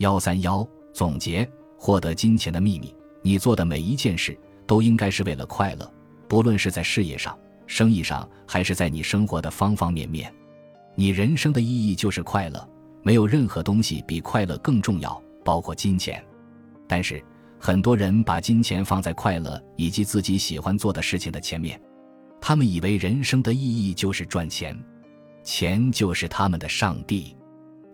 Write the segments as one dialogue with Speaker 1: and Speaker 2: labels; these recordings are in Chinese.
Speaker 1: 幺三幺总结：获得金钱的秘密。你做的每一件事都应该是为了快乐，不论是在事业上、生意上，还是在你生活的方方面面。你人生的意义就是快乐，没有任何东西比快乐更重要，包括金钱。但是很多人把金钱放在快乐以及自己喜欢做的事情的前面，他们以为人生的意义就是赚钱，钱就是他们的上帝。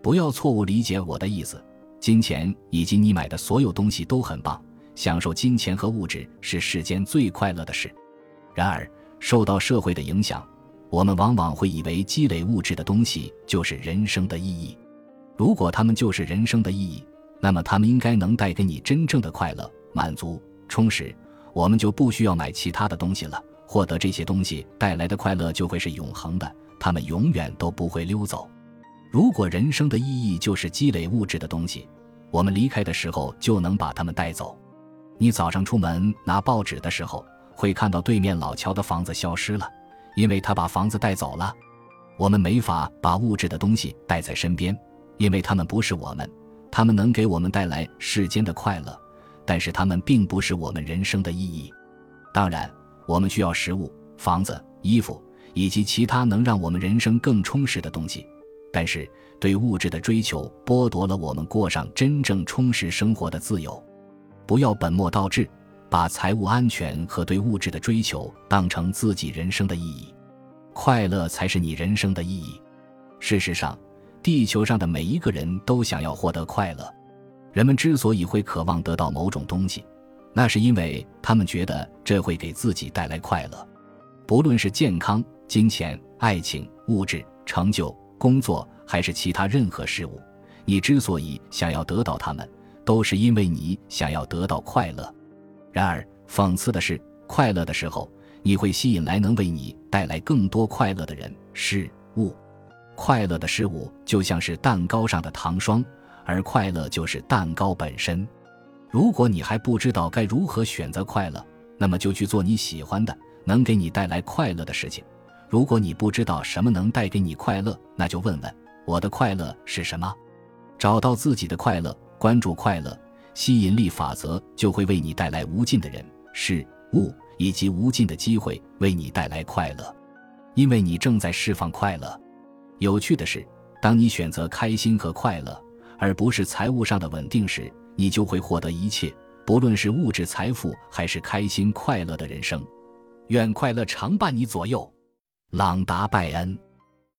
Speaker 1: 不要错误理解我的意思。金钱以及你买的所有东西都很棒，享受金钱和物质是世间最快乐的事。然而，受到社会的影响，我们往往会以为积累物质的东西就是人生的意义。如果他们就是人生的意义，那么他们应该能带给你真正的快乐、满足、充实。我们就不需要买其他的东西了。获得这些东西带来的快乐就会是永恒的，他们永远都不会溜走。如果人生的意义就是积累物质的东西，我们离开的时候就能把他们带走。你早上出门拿报纸的时候，会看到对面老乔的房子消失了，因为他把房子带走了。我们没法把物质的东西带在身边，因为他们不是我们。他们能给我们带来世间的快乐，但是他们并不是我们人生的意义。当然，我们需要食物、房子、衣服以及其他能让我们人生更充实的东西。但是，对物质的追求剥夺了我们过上真正充实生活的自由。不要本末倒置，把财务安全和对物质的追求当成自己人生的意义。快乐才是你人生的意义。事实上，地球上的每一个人都想要获得快乐。人们之所以会渴望得到某种东西，那是因为他们觉得这会给自己带来快乐。不论是健康、金钱、爱情、物质、成就。工作还是其他任何事物，你之所以想要得到它们，都是因为你想要得到快乐。然而，讽刺的是，快乐的时候，你会吸引来能为你带来更多快乐的人事物。快乐的事物就像是蛋糕上的糖霜，而快乐就是蛋糕本身。如果你还不知道该如何选择快乐，那么就去做你喜欢的、能给你带来快乐的事情。如果你不知道什么能带给你快乐，那就问问我的快乐是什么。找到自己的快乐，关注快乐，吸引力法则就会为你带来无尽的人事物以及无尽的机会，为你带来快乐。因为你正在释放快乐。有趣的是，当你选择开心和快乐，而不是财务上的稳定时，你就会获得一切，不论是物质财富还是开心快乐的人生。愿快乐常伴你左右。朗达·拜恩。